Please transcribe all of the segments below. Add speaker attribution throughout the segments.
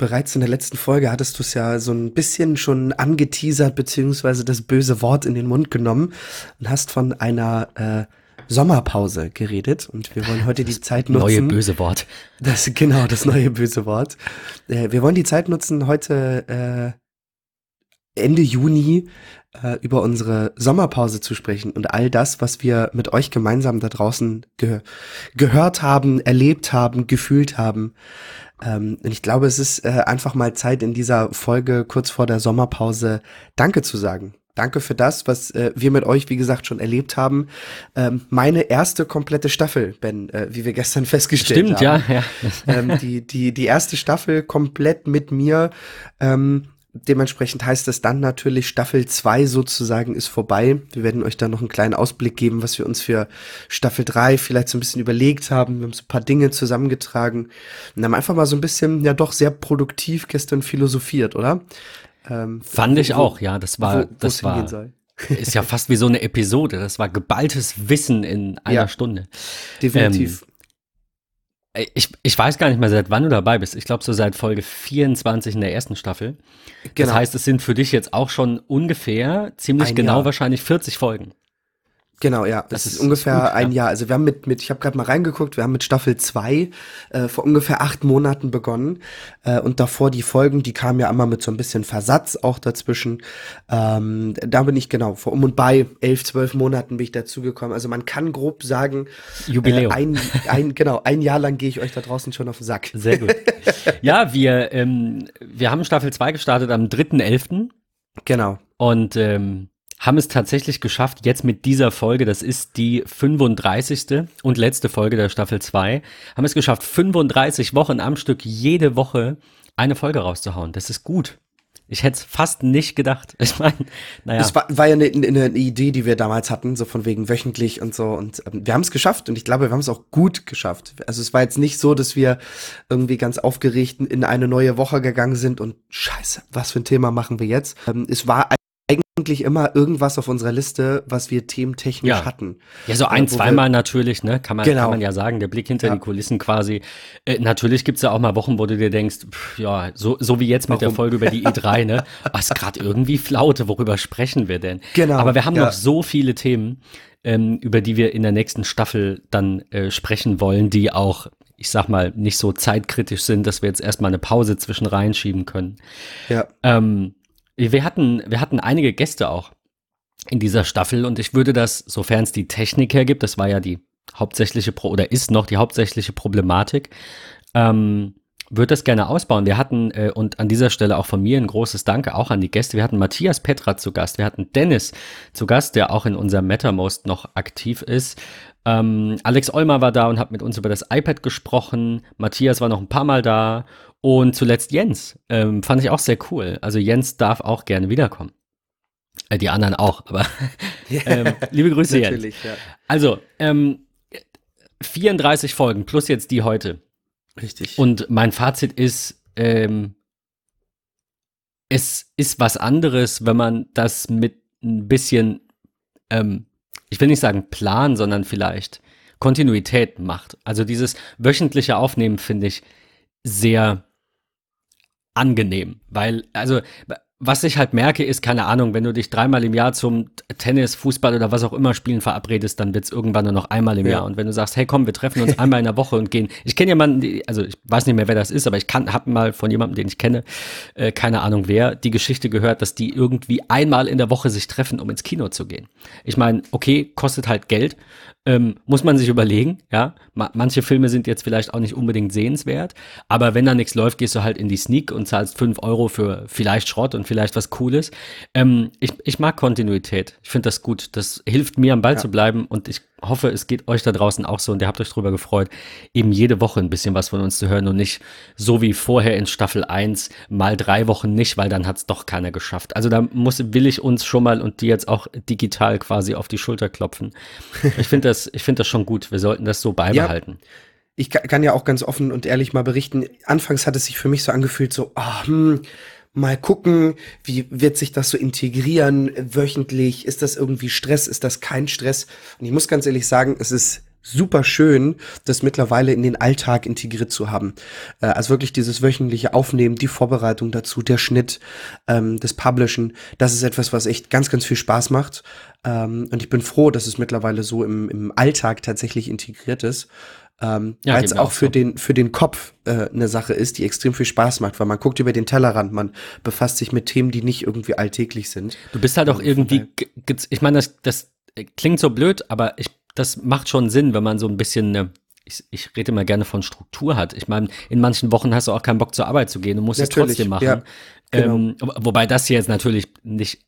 Speaker 1: bereits in der letzten Folge hattest du es ja so ein bisschen schon angeteasert, beziehungsweise das böse Wort in den Mund genommen und hast von einer äh, Sommerpause geredet und wir wollen heute das die Zeit nutzen.
Speaker 2: Neue böse Wort.
Speaker 1: Das, genau, das neue böse Wort. Äh, wir wollen die Zeit nutzen, heute äh, Ende Juni äh, über unsere Sommerpause zu sprechen und all das, was wir mit euch gemeinsam da draußen ge gehört haben, erlebt haben, gefühlt haben. Ähm, und ich glaube, es ist äh, einfach mal Zeit in dieser Folge kurz vor der Sommerpause Danke zu sagen. Danke für das, was äh, wir mit euch, wie gesagt, schon erlebt haben. Ähm, meine erste komplette Staffel, Ben, äh, wie wir gestern festgestellt
Speaker 2: Stimmt,
Speaker 1: haben.
Speaker 2: Stimmt,
Speaker 1: ja. ja. ähm, die, die, die erste Staffel komplett mit mir. Ähm, Dementsprechend heißt es dann natürlich, Staffel 2 sozusagen ist vorbei. Wir werden euch dann noch einen kleinen Ausblick geben, was wir uns für Staffel 3 vielleicht so ein bisschen überlegt haben. Wir haben so ein paar Dinge zusammengetragen und haben einfach mal so ein bisschen, ja doch sehr produktiv gestern philosophiert, oder?
Speaker 2: Ähm, Fand wo, ich auch, ja. Das war, wo, das war, ist ja fast wie so eine Episode. Das war geballtes Wissen in einer ja, Stunde.
Speaker 1: Definitiv. Ähm,
Speaker 2: ich, ich weiß gar nicht mehr, seit wann du dabei bist. Ich glaube, so seit Folge 24 in der ersten Staffel. Genau. Das heißt, es sind für dich jetzt auch schon ungefähr, ziemlich Ein genau Jahr. wahrscheinlich 40 Folgen.
Speaker 1: Genau, ja. Das, das ist ungefähr gut, ein ja. Jahr. Also wir haben mit, mit ich habe gerade mal reingeguckt, wir haben mit Staffel 2 äh, vor ungefähr acht Monaten begonnen. Äh, und davor die Folgen, die kamen ja einmal mit so ein bisschen Versatz auch dazwischen. Ähm, da bin ich genau, vor um und bei elf, zwölf Monaten bin ich dazugekommen. Also man kann grob sagen,
Speaker 2: Jubiläum.
Speaker 1: Äh, ein, ein, genau, ein Jahr lang gehe ich euch da draußen schon auf den Sack.
Speaker 2: Sehr gut. ja, wir, ähm, wir haben Staffel 2 gestartet am 3.11.
Speaker 1: Genau.
Speaker 2: Und ähm, haben es tatsächlich geschafft, jetzt mit dieser Folge, das ist die 35. und letzte Folge der Staffel 2, haben es geschafft, 35 Wochen am Stück jede Woche eine Folge rauszuhauen. Das ist gut. Ich hätte es fast nicht gedacht. Ich meine, naja.
Speaker 1: Das war, war ja eine, eine, Idee, die wir damals hatten, so von wegen wöchentlich und so. Und ähm, wir haben es geschafft und ich glaube, wir haben es auch gut geschafft. Also es war jetzt nicht so, dass wir irgendwie ganz aufgeregt in eine neue Woche gegangen sind und scheiße, was für ein Thema machen wir jetzt? Ähm, es war eigentlich immer irgendwas auf unserer Liste, was wir thementechnisch
Speaker 2: ja.
Speaker 1: hatten.
Speaker 2: Ja, so ein, zweimal natürlich, ne? Kann man, genau. kann man ja sagen, der Blick hinter ja. die Kulissen quasi. Äh, natürlich gibt's ja auch mal Wochen, wo du dir denkst, pff, ja, so, so wie jetzt mit Warum? der Folge über die E3, ne? Was gerade irgendwie Flaute, worüber sprechen wir denn?
Speaker 1: Genau.
Speaker 2: Aber wir haben ja. noch so viele Themen, ähm, über die wir in der nächsten Staffel dann äh, sprechen wollen, die auch ich sag mal, nicht so zeitkritisch sind, dass wir jetzt erstmal eine Pause zwischen reinschieben können.
Speaker 1: Ja.
Speaker 2: Ähm, wir hatten, wir hatten einige Gäste auch in dieser Staffel und ich würde das, sofern es die Technik hergibt, das war ja die hauptsächliche Pro oder ist noch die hauptsächliche Problematik, ähm, würde das gerne ausbauen. Wir hatten, äh, und an dieser Stelle auch von mir ein großes Danke auch an die Gäste. Wir hatten Matthias Petra zu Gast, wir hatten Dennis zu Gast, der auch in unserem MetaMost noch aktiv ist. Ähm, Alex Olmer war da und hat mit uns über das iPad gesprochen. Matthias war noch ein paar Mal da und zuletzt Jens. Ähm, fand ich auch sehr cool. Also Jens darf auch gerne wiederkommen. Äh, die anderen auch, aber ähm, liebe Grüße Jens. Ja. Also, ähm, 34 Folgen plus jetzt die heute.
Speaker 1: Richtig.
Speaker 2: Und mein Fazit ist, ähm, es ist was anderes, wenn man das mit ein bisschen, ähm, ich will nicht sagen Plan, sondern vielleicht Kontinuität macht. Also dieses wöchentliche Aufnehmen finde ich sehr angenehm, weil, also, was ich halt merke, ist, keine Ahnung, wenn du dich dreimal im Jahr zum Tennis, Fußball oder was auch immer spielen verabredest, dann wird's irgendwann nur noch einmal im ja. Jahr. Und wenn du sagst, hey komm, wir treffen uns einmal in der Woche und gehen. Ich kenne jemanden, also ich weiß nicht mehr, wer das ist, aber ich kann, hab mal von jemandem, den ich kenne, äh, keine Ahnung wer, die Geschichte gehört, dass die irgendwie einmal in der Woche sich treffen, um ins Kino zu gehen. Ich meine, okay, kostet halt Geld, ähm, muss man sich überlegen, ja. Ma manche Filme sind jetzt vielleicht auch nicht unbedingt sehenswert, aber wenn da nichts läuft, gehst du halt in die Sneak und zahlst fünf Euro für vielleicht Schrott und vielleicht was Cooles. Ähm, ich, ich mag Kontinuität. Ich finde das gut. Das hilft mir am Ball ja. zu bleiben und ich hoffe, es geht euch da draußen auch so und ihr habt euch drüber gefreut, eben jede Woche ein bisschen was von uns zu hören und nicht so wie vorher in Staffel 1 mal drei Wochen nicht, weil dann hat es doch keiner geschafft. Also da muss, will ich uns schon mal und die jetzt auch digital quasi auf die Schulter klopfen. Ich finde das, ich finde das schon gut. Wir sollten das so beibehalten. Ja
Speaker 1: ich kann ja auch ganz offen und ehrlich mal berichten, anfangs hat es sich für mich so angefühlt, so, oh, hm, mal gucken, wie wird sich das so integrieren wöchentlich? Ist das irgendwie Stress? Ist das kein Stress? Und ich muss ganz ehrlich sagen, es ist super schön, das mittlerweile in den Alltag integriert zu haben. Äh, also wirklich dieses wöchentliche Aufnehmen, die Vorbereitung dazu, der Schnitt, ähm, das Publishen, das ist etwas, was echt ganz, ganz viel Spaß macht. Ähm, und ich bin froh, dass es mittlerweile so im, im Alltag tatsächlich integriert ist. Ähm, ja, weil es auch, für so. den für den Kopf äh, eine Sache ist, die extrem viel Spaß macht, weil man guckt über den Tellerrand, man befasst sich mit Themen, die nicht irgendwie alltäglich sind.
Speaker 2: Du bist halt auch irgendwie, ich meine, das, das klingt so blöd, aber ich das macht schon Sinn, wenn man so ein bisschen eine ich, ich rede immer gerne von Struktur hat. Ich meine, in manchen Wochen hast du auch keinen Bock zur Arbeit zu gehen, du musst natürlich, es trotzdem machen. Ja, genau. ähm, wobei das hier jetzt natürlich nicht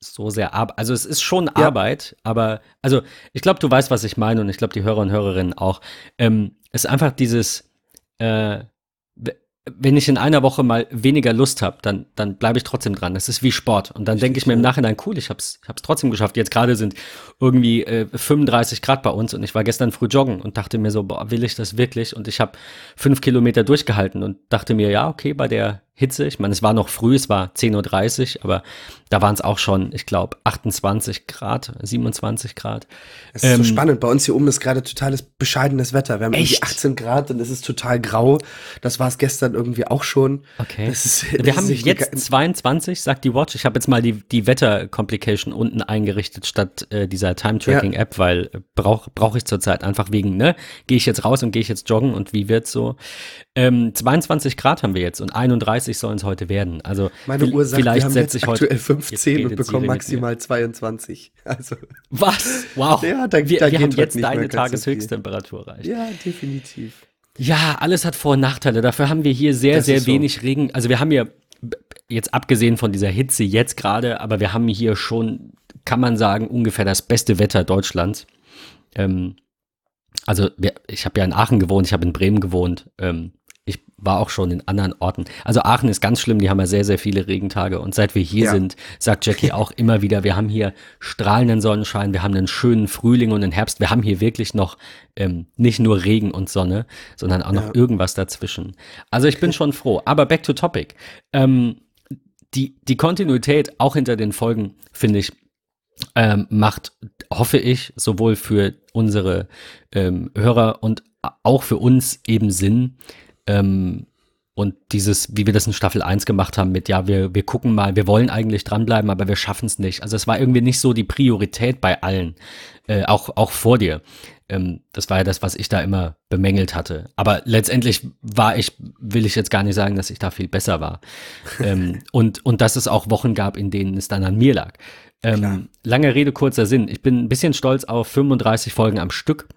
Speaker 2: so sehr Arbeit, also es ist schon ja. Arbeit, aber also ich glaube, du weißt, was ich meine und ich glaube, die Hörer und Hörerinnen auch. Ähm, es ist einfach dieses, äh, wenn ich in einer Woche mal weniger Lust habe, dann, dann bleibe ich trotzdem dran. Das ist wie Sport. Und dann denke ich mir im Nachhinein, cool, ich habe es ich hab's trotzdem geschafft. Jetzt gerade sind irgendwie äh, 35 Grad bei uns und ich war gestern früh joggen und dachte mir so, boah, will ich das wirklich? Und ich habe fünf Kilometer durchgehalten und dachte mir, ja, okay, bei der Hitze. Ich meine, es war noch früh, es war 10.30 Uhr, aber da waren es auch schon, ich glaube, 28 Grad, 27 Grad.
Speaker 1: Es ist ähm, so spannend. Bei uns hier oben ist gerade totales bescheidenes Wetter. Wir haben echt? irgendwie 18 Grad und es ist total grau. Das war es gestern irgendwie auch schon.
Speaker 2: Okay. Das ist, das Wir haben jetzt 22, sagt die Watch. Ich habe jetzt mal die, die Wetter-Complication unten eingerichtet statt äh, dieser Time-Tracking-App, ja. weil äh, brauche brauch ich zurzeit einfach wegen, ne? Gehe ich jetzt raus und gehe ich jetzt joggen und wie wird's so? Ähm, 22 Grad haben wir jetzt und 31 sollen es heute werden. Also
Speaker 1: Meine Uhr sagt, vielleicht wir haben setze ich aktuell 15 und bekommen maximal 22. Also
Speaker 2: was? Wow.
Speaker 1: Ja, da,
Speaker 2: wir, da wir haben jetzt deine Tageshöchsttemperatur erreicht.
Speaker 1: Ja, definitiv.
Speaker 2: Ja, alles hat Vor- und Nachteile. Dafür haben wir hier sehr, das sehr wenig so. Regen. Also wir haben hier jetzt abgesehen von dieser Hitze jetzt gerade, aber wir haben hier schon, kann man sagen, ungefähr das beste Wetter Deutschlands. Ähm, also ich habe ja in Aachen gewohnt, ich habe in Bremen gewohnt. Ähm, war auch schon in anderen Orten. Also Aachen ist ganz schlimm, die haben ja sehr, sehr viele Regentage. Und seit wir hier ja. sind, sagt Jackie auch immer wieder, wir haben hier strahlenden Sonnenschein, wir haben einen schönen Frühling und einen Herbst. Wir haben hier wirklich noch ähm, nicht nur Regen und Sonne, sondern auch noch ja. irgendwas dazwischen. Also ich bin schon froh. Aber back to topic. Ähm, die, die Kontinuität auch hinter den Folgen, finde ich, ähm, macht, hoffe ich, sowohl für unsere ähm, Hörer und auch für uns eben Sinn, ähm, und dieses, wie wir das in Staffel 1 gemacht haben, mit ja, wir, wir gucken mal, wir wollen eigentlich dranbleiben, aber wir schaffen es nicht. Also es war irgendwie nicht so die Priorität bei allen, äh, auch, auch vor dir. Ähm, das war ja das, was ich da immer bemängelt hatte. Aber letztendlich war ich, will ich jetzt gar nicht sagen, dass ich da viel besser war. ähm, und, und dass es auch Wochen gab, in denen es dann an mir lag. Ähm, lange Rede, kurzer Sinn. Ich bin ein bisschen stolz auf 35 Folgen am Stück.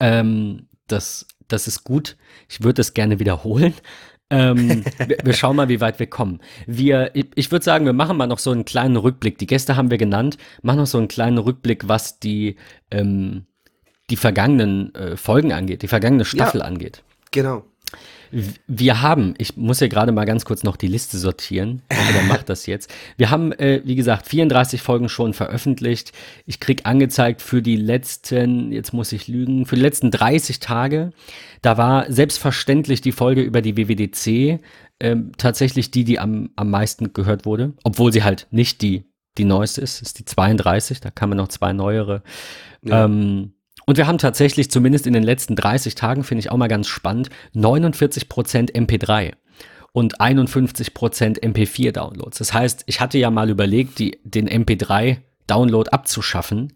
Speaker 2: Ähm, das das ist gut. Ich würde es gerne wiederholen. ähm, wir, wir, schauen mal, wie weit wir kommen. Wir, ich, ich würde sagen, wir machen mal noch so einen kleinen Rückblick. Die Gäste haben wir genannt. Machen noch so einen kleinen Rückblick, was die, ähm, die vergangenen äh, Folgen angeht, die vergangene Staffel ja, angeht.
Speaker 1: Genau.
Speaker 2: Wir haben, ich muss ja gerade mal ganz kurz noch die Liste sortieren, aber mach das jetzt. Wir haben, äh, wie gesagt, 34 Folgen schon veröffentlicht. Ich krieg angezeigt für die letzten, jetzt muss ich lügen, für die letzten 30 Tage. Da war selbstverständlich die Folge über die WWDC äh, tatsächlich die, die am, am meisten gehört wurde, obwohl sie halt nicht die, die neueste ist, ist die 32, da kamen noch zwei neuere. Ja. Ähm, und wir haben tatsächlich, zumindest in den letzten 30 Tagen, finde ich auch mal ganz spannend, 49% MP3 und 51% MP4-Downloads. Das heißt, ich hatte ja mal überlegt, die, den MP3-Download abzuschaffen,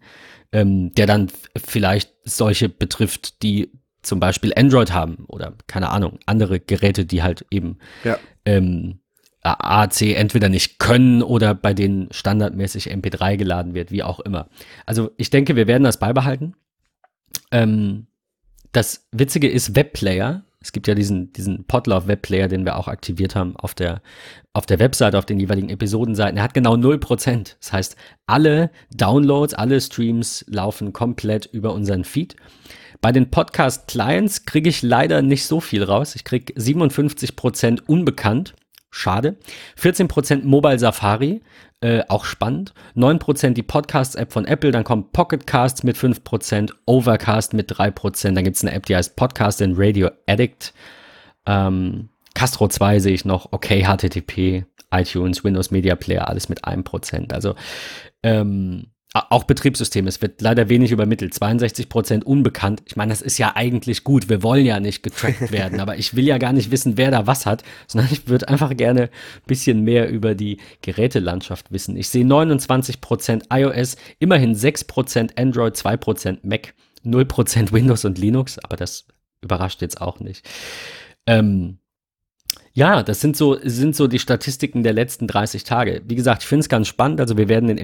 Speaker 2: ähm, der dann vielleicht solche betrifft, die zum Beispiel Android haben oder keine Ahnung, andere Geräte, die halt eben ja. ähm, AAC entweder nicht können oder bei denen standardmäßig MP3 geladen wird, wie auch immer. Also ich denke, wir werden das beibehalten. Ähm, das Witzige ist Webplayer. Es gibt ja diesen, diesen Podlove Webplayer, den wir auch aktiviert haben auf der, auf der Webseite, auf den jeweiligen Episodenseiten. Er hat genau 0%. Das heißt, alle Downloads, alle Streams laufen komplett über unseren Feed. Bei den Podcast-Clients kriege ich leider nicht so viel raus. Ich kriege 57% unbekannt. Schade. 14% Mobile Safari, äh, auch spannend. 9% die Podcasts-App von Apple, dann kommt Pocketcasts mit 5%, Overcast mit 3%, dann gibt es eine App, die heißt Podcast and Radio Addict. Ähm, Castro 2 sehe ich noch, okay, HTTP, iTunes, Windows Media Player, alles mit 1%. Also ähm, auch Betriebssystem. Es wird leider wenig übermittelt. 62 Prozent unbekannt. Ich meine, das ist ja eigentlich gut. Wir wollen ja nicht getrackt werden, aber ich will ja gar nicht wissen, wer da was hat, sondern ich würde einfach gerne ein bisschen mehr über die Gerätelandschaft wissen. Ich sehe 29 Prozent iOS, immerhin 6 Prozent Android, 2 Prozent Mac, 0 Prozent Windows und Linux, aber das überrascht jetzt auch nicht. Ähm, ja, das sind so, sind so die Statistiken der letzten 30 Tage. Wie gesagt, ich finde es ganz spannend. Also wir werden den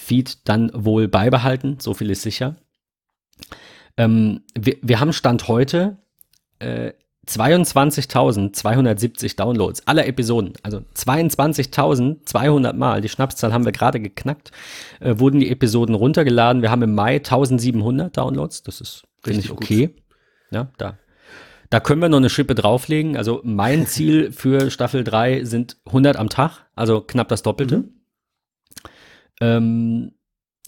Speaker 2: MP3-Feed dann wohl beibehalten, so viel ist sicher. Ähm, wir, wir haben Stand heute äh, 22.270 Downloads aller Episoden. Also 22.200 Mal, die Schnapszahl haben wir gerade geknackt, äh, wurden die Episoden runtergeladen. Wir haben im Mai 1.700 Downloads. Das ist, finde ich, okay. Gut. Ja, da da können wir noch eine Schippe drauflegen. Also mein Ziel für Staffel 3 sind 100 am Tag, also knapp das Doppelte. Mhm. Ähm,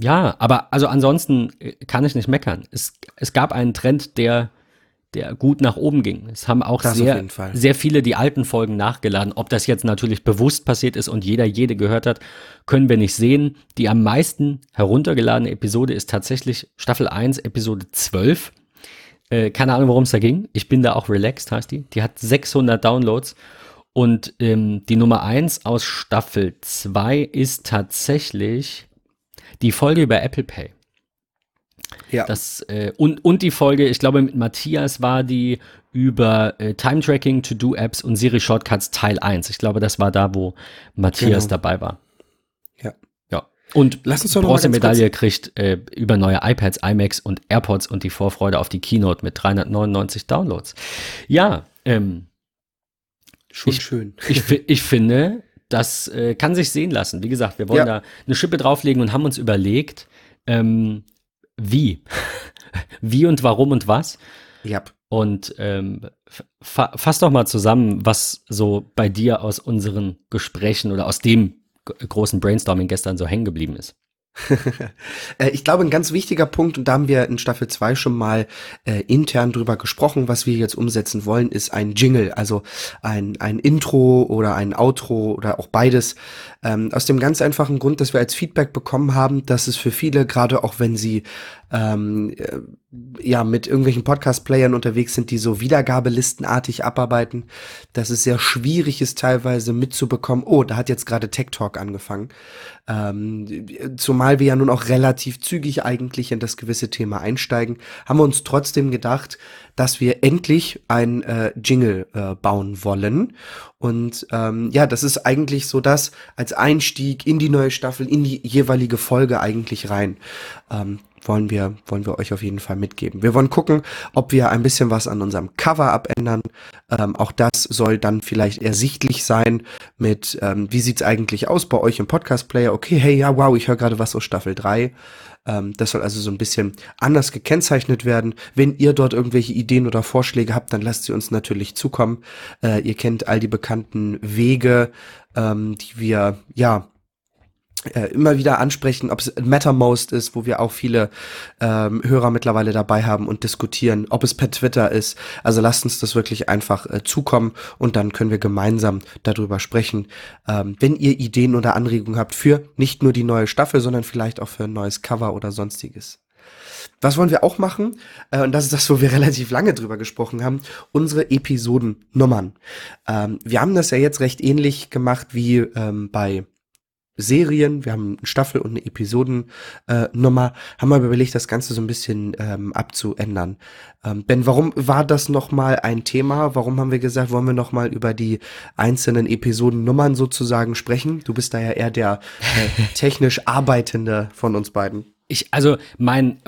Speaker 2: ja, aber also ansonsten äh, kann ich nicht meckern. Es, es gab einen Trend, der, der gut nach oben ging. Es haben auch sehr, sehr viele die alten Folgen nachgeladen. Ob das jetzt natürlich bewusst passiert ist und jeder jede gehört hat, können wir nicht sehen. Die am meisten heruntergeladene Episode ist tatsächlich Staffel 1, Episode 12. Äh, keine Ahnung, worum es da ging. Ich bin da auch relaxed, heißt die. Die hat 600 Downloads. Und ähm, die Nummer 1 aus Staffel 2 ist tatsächlich die Folge über Apple Pay. Ja. Das, äh, und, und die Folge, ich glaube, mit Matthias war die über äh, Time Tracking, To-Do-Apps und Siri Shortcuts Teil 1. Ich glaube, das war da, wo Matthias genau. dabei war. Und Lass uns doch Bronzemedaille kriegt äh, über neue iPads, iMacs und AirPods und die Vorfreude auf die Keynote mit 399 Downloads. Ja, ähm,
Speaker 1: schon
Speaker 2: ich,
Speaker 1: schön.
Speaker 2: Ich, ich finde, das äh, kann sich sehen lassen. Wie gesagt, wir wollen ja. da eine Schippe drauflegen und haben uns überlegt, ähm, wie. wie und warum und was.
Speaker 1: Ja.
Speaker 2: Und ähm, fa fass doch mal zusammen, was so bei dir aus unseren Gesprächen oder aus dem großen Brainstorming gestern so hängen geblieben ist.
Speaker 1: Äh, ich glaube, ein ganz wichtiger Punkt, und da haben wir in Staffel 2 schon mal äh, intern drüber gesprochen, was wir jetzt umsetzen wollen, ist ein Jingle, also ein, ein Intro oder ein Outro oder auch beides. Ähm, aus dem ganz einfachen Grund, dass wir als Feedback bekommen haben, dass es für viele, gerade auch wenn sie ähm, äh, ja mit irgendwelchen Podcast-Playern unterwegs sind, die so Wiedergabelistenartig abarbeiten, dass es sehr schwierig ist, teilweise mitzubekommen, oh, da hat jetzt gerade Tech Talk angefangen. Ähm, zumal wir ja nun auch relativ zügig eigentlich in das gewisse Thema einsteigen, haben wir uns trotzdem gedacht, dass wir endlich ein äh, Jingle äh, bauen wollen. Und ähm, ja, das ist eigentlich so das als Einstieg in die neue Staffel, in die jeweilige Folge eigentlich rein. Ähm, wollen wir, wollen wir euch auf jeden Fall mitgeben. Wir wollen gucken, ob wir ein bisschen was an unserem Cover abändern. Ähm, auch das soll dann vielleicht ersichtlich sein mit, ähm, wie sieht's eigentlich aus bei euch im Podcast-Player? Okay, hey, ja, wow, ich höre gerade was aus Staffel 3. Ähm, das soll also so ein bisschen anders gekennzeichnet werden. Wenn ihr dort irgendwelche Ideen oder Vorschläge habt, dann lasst sie uns natürlich zukommen. Äh, ihr kennt all die bekannten Wege, ähm, die wir, ja, äh, immer wieder ansprechen, ob es Mattermost ist, wo wir auch viele ähm, Hörer mittlerweile dabei haben und diskutieren, ob es per Twitter ist. Also lasst uns das wirklich einfach äh, zukommen und dann können wir gemeinsam darüber sprechen. Ähm, wenn ihr Ideen oder Anregungen habt für nicht nur die neue Staffel, sondern vielleicht auch für ein neues Cover oder sonstiges. Was wollen wir auch machen? Äh, und das ist das, wo wir relativ lange drüber gesprochen haben. Unsere Episodennummern. Ähm, wir haben das ja jetzt recht ähnlich gemacht wie ähm, bei Serien, wir haben eine Staffel und eine Episodennummer, äh, haben wir überlegt, das Ganze so ein bisschen ähm, abzuändern. Ähm, ben, warum war das nochmal ein Thema? Warum haben wir gesagt, wollen wir nochmal über die einzelnen Episodennummern sozusagen sprechen? Du bist da ja eher der äh, technisch Arbeitende von uns beiden.
Speaker 2: Ich, also mein,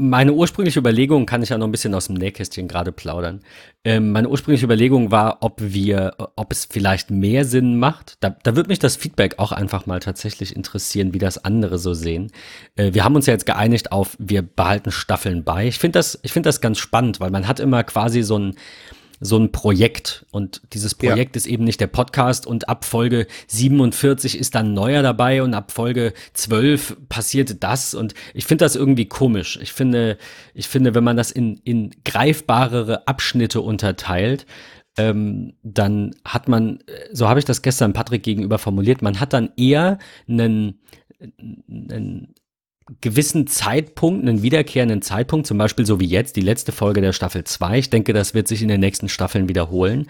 Speaker 2: meine ursprüngliche Überlegung, kann ich ja noch ein bisschen aus dem Nähkästchen gerade plaudern. Ähm, meine ursprüngliche Überlegung war, ob wir, ob es vielleicht mehr Sinn macht. Da, da wird mich das Feedback auch einfach mal tatsächlich interessieren, wie das andere so sehen. Äh, wir haben uns ja jetzt geeinigt auf, wir behalten Staffeln bei. Ich finde das, ich finde das ganz spannend, weil man hat immer quasi so ein, so ein Projekt. Und dieses Projekt ja. ist eben nicht der Podcast und ab Folge 47 ist dann neuer dabei und ab Folge 12 passiert das. Und ich finde das irgendwie komisch. Ich finde, ich finde, wenn man das in, in greifbarere Abschnitte unterteilt, ähm, dann hat man, so habe ich das gestern Patrick gegenüber formuliert, man hat dann eher einen, einen gewissen Zeitpunkt, einen wiederkehrenden Zeitpunkt, zum Beispiel so wie jetzt, die letzte Folge der Staffel 2, ich denke, das wird sich in den nächsten Staffeln wiederholen,